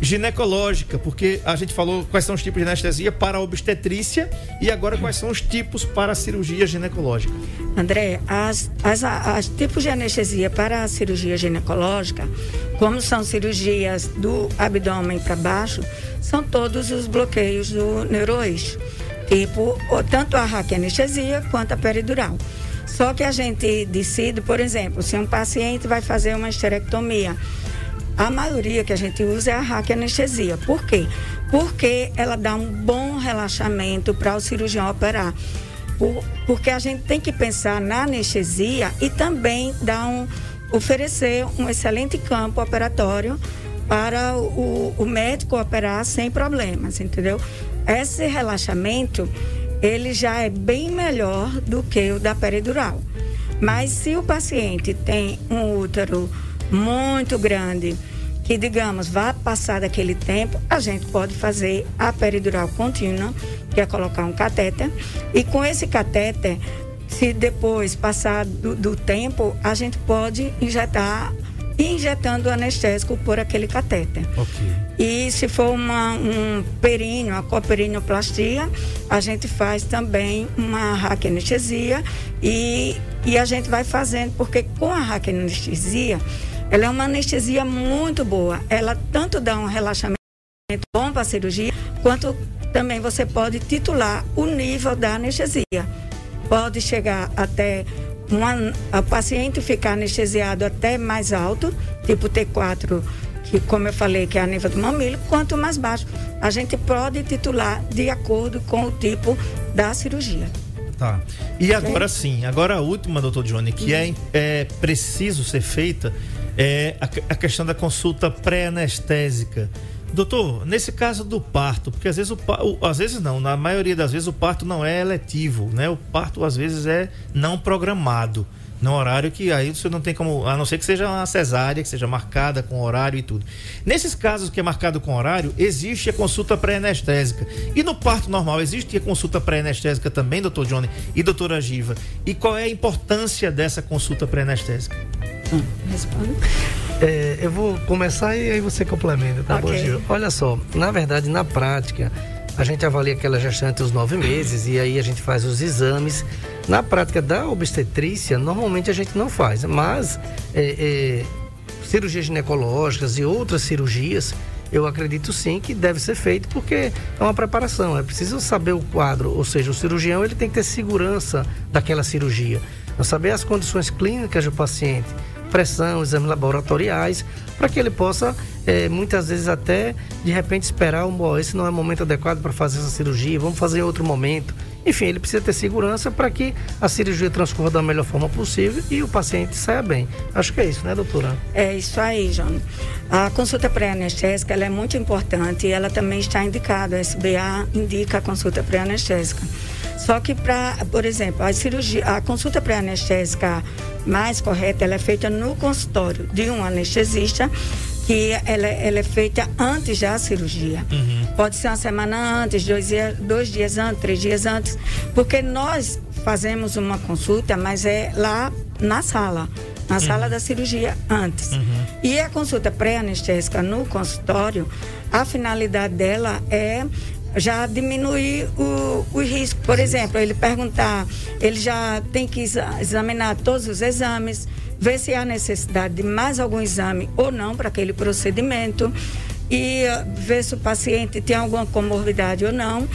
ginecológica? Porque a gente falou quais são os tipos de anestesia para obstetrícia e agora quais são os tipos para cirurgia ginecológica. André, as, as, as tipos de anestesia para a cirurgia ginecológica, como são cirurgias do abdômen para baixo, são todos os bloqueios do neuroeixo. Tipo, tanto a raquianestesia quanto a peridural. Só que a gente decide, por exemplo, se um paciente vai fazer uma esterectomia, a maioria que a gente usa é a raquianestesia. Por quê? Porque ela dá um bom relaxamento para o cirurgião operar. Por- porque a gente tem que pensar na anestesia e também dar um, oferecer um excelente campo operatório para o, o médico operar sem problemas, entendeu? Esse relaxamento, ele já é bem melhor do que o da peridural. Mas se o paciente tem um útero muito grande, que digamos vá passar daquele tempo, a gente pode fazer a peridural contínua, que é colocar um catéter, e com esse catéter, se depois passar do, do tempo, a gente pode injetar injetando o anestésico por aquele catéter. Ok. E se for uma, um períneo, a coperinoplastia, a gente faz também uma raquianestesia e, e a gente vai fazendo, porque com a raquianestesia, ela é uma anestesia muito boa. Ela tanto dá um relaxamento bom para a cirurgia, quanto também você pode titular o nível da anestesia. Pode chegar até uma, o paciente ficar anestesiado até mais alto, tipo T4, que como eu falei, que é a nível do mamilo, quanto mais baixo. A gente pode titular de acordo com o tipo da cirurgia. Tá. E agora sim, agora a última, doutor Johnny, que é, é preciso ser feita, é a, a questão da consulta pré-anestésica. Doutor, nesse caso do parto, porque às vezes o, o- às vezes não, na maioria das vezes o parto não é eletivo, né? O parto às vezes é não programado, no horário que aí você não tem como, a não ser que seja uma cesárea, que seja marcada com horário e tudo. Nesses casos que é marcado com horário, existe a consulta pré-anestésica. E no parto normal existe a consulta pré-anestésica também, doutor Johnny e doutora Giva. E qual é a importância dessa consulta pré-anestésica? Responde. É, eu vou começar e aí você complementa, tá bom, Ok. Gil? Olha só, na verdade, na prática, a gente avalia aquela gestante os nove meses e aí a gente faz os exames. Na prática da obstetrícia, normalmente a gente não faz, mas é, é, cirurgias ginecológicas e outras cirurgias, eu acredito sim que deve ser feito porque é uma preparação, é preciso saber o quadro, ou seja, o cirurgião ele tem que ter segurança daquela cirurgia. Saber as condições clínicas do paciente, pressão, exames laboratoriais, para que ele possa, é, muitas vezes até, de repente, esperar, um, esse não é o momento adequado para fazer essa cirurgia, vamos fazer em outro momento. Enfim, ele precisa ter segurança para que a cirurgia transcorra da melhor forma possível e o paciente saia bem. Acho que é isso, né, doutora? É isso aí, João. A consulta pré-anestésica é muito importante e ela também está indicada. A SBA indica a consulta pré-anestésica. Só que, para, por exemplo, a cirurgia, a consulta pré-anestésica mais correta, ela é feita no consultório de um anestesista que ela, ela, é feita antes da cirurgia. Uhum. Pode ser uma semana antes, dois dias, dois dias antes, três dias antes, porque nós fazemos uma consulta, mas é lá na sala, na uhum. sala da cirurgia antes. Uhum. E a consulta pré-anestésica no consultório, a finalidade dela é já diminuir o, o risco. Por exemplo, ele perguntar, ele já tem que examinar todos os exames, ver se há necessidade de mais algum exame ou não para aquele procedimento e uh, ver se o paciente tem alguma comorbidade ou não.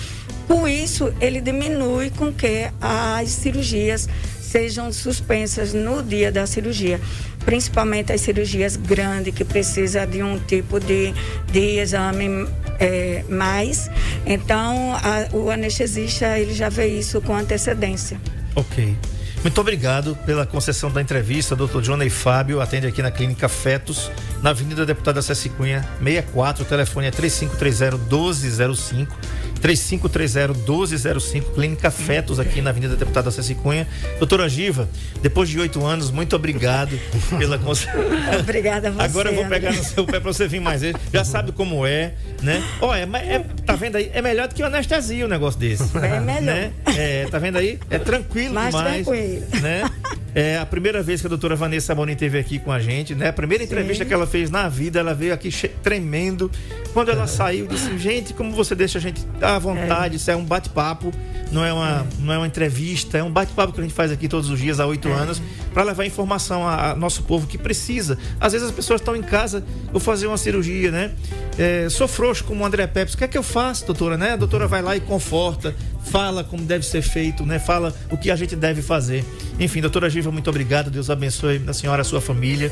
Com isso, ele diminui com que as cirurgias sejam suspensas no dia da cirurgia, principalmente as cirurgias grandes que precisa de um tipo de, de exame é, mais. Então, a, o anestesista ele já vê isso com antecedência. Ok. Muito obrigado pela concessão da entrevista, doutor Johnny Fábio, atende aqui na Clínica Fetos, na Avenida Deputada Ceci Cunha, 64, o telefone é 3530 1205. 3530-1205, Clínica Fetos, aqui na Avenida Deputada Ceci Cunha. Doutora Giva, depois de oito anos, muito obrigado pela Obrigada a você. Agora eu vou pegar no seu pé para você vir mais vezes. Já sabe como é, né? Olha, é, é, tá vendo aí? É melhor do que anestesia um negócio desse. É melhor. Né? É, tá vendo aí? É tranquilo mais demais. Tranquilo. Né? É a primeira vez que a doutora Vanessa Amorim esteve aqui com a gente, né? A primeira entrevista Sim. que ela fez na vida, ela veio aqui tremendo. Quando ela saiu, disse: Gente, como você deixa a gente à vontade? É. Isso é um bate-papo, não é uma, é. não é uma entrevista, é um bate-papo que a gente faz aqui todos os dias há oito é. anos, para levar informação ao nosso povo que precisa. Às vezes as pessoas estão em casa, vou fazer uma cirurgia, né? É, sou frouxo como o André Pepes. O que é que eu faço, doutora? Né? A doutora vai lá e conforta, fala como deve ser feito, né? Fala o que a gente deve fazer. Enfim, doutora Giva, muito obrigado. Deus abençoe a senhora, a sua família.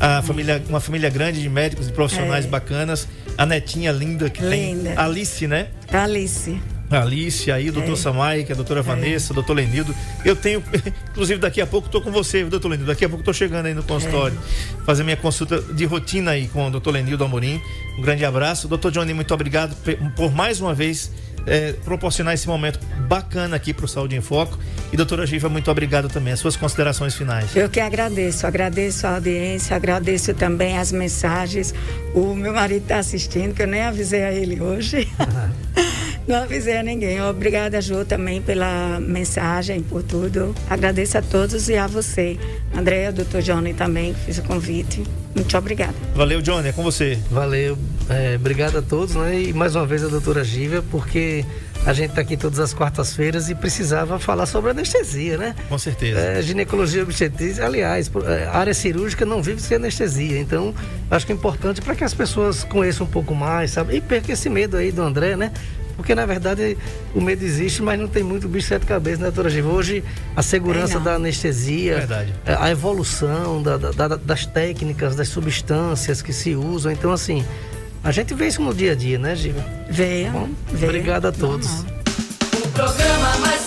A família, uma família grande de médicos e profissionais é. bacanas. A netinha linda que linda. tem. Alice, né? Alice. Alice, aí, doutor é. Samai, que é a doutora é. Vanessa, doutor Lenildo. Eu tenho, inclusive daqui a pouco estou com você, doutor Lenildo. Daqui a pouco estou chegando aí no consultório. É. Fazer minha consulta de rotina aí com o doutor Lenildo Amorim. Um grande abraço. Doutor Johnny, muito obrigado por mais uma vez é, proporcionar esse momento bacana aqui para o Saúde em Foco. E doutora Giva, muito obrigado também. As suas considerações finais. Eu que agradeço, agradeço a audiência, agradeço também as mensagens. O meu marido está assistindo, que eu nem avisei a ele hoje. Não avisei a ninguém. Obrigada, Ju, também pela mensagem, por tudo. Agradeço a todos e a você, Andréia, doutor Johnny também, que fez o convite. Muito obrigada. Valeu, Johnny, é com você. Valeu. É, obrigado a todos, né? E mais uma vez a doutora Gívia, porque a gente está aqui todas as quartas-feiras e precisava falar sobre anestesia, né? Com certeza. É, ginecologia obstetrícia, aliás, é, a área cirúrgica não vive sem anestesia. Então, acho que é importante para que as pessoas conheçam um pouco mais, sabe? E perca esse medo aí do André, né? Porque, na verdade, o medo existe, mas não tem muito bicho sete cabeças, né, doutora Giva? Hoje, a segurança é, da anestesia, é, a evolução da, da, das técnicas, das substâncias que se usam. Então, assim, a gente vê isso no dia a dia, né, Giva? Veio. Bom, obrigado a todos. O programa mais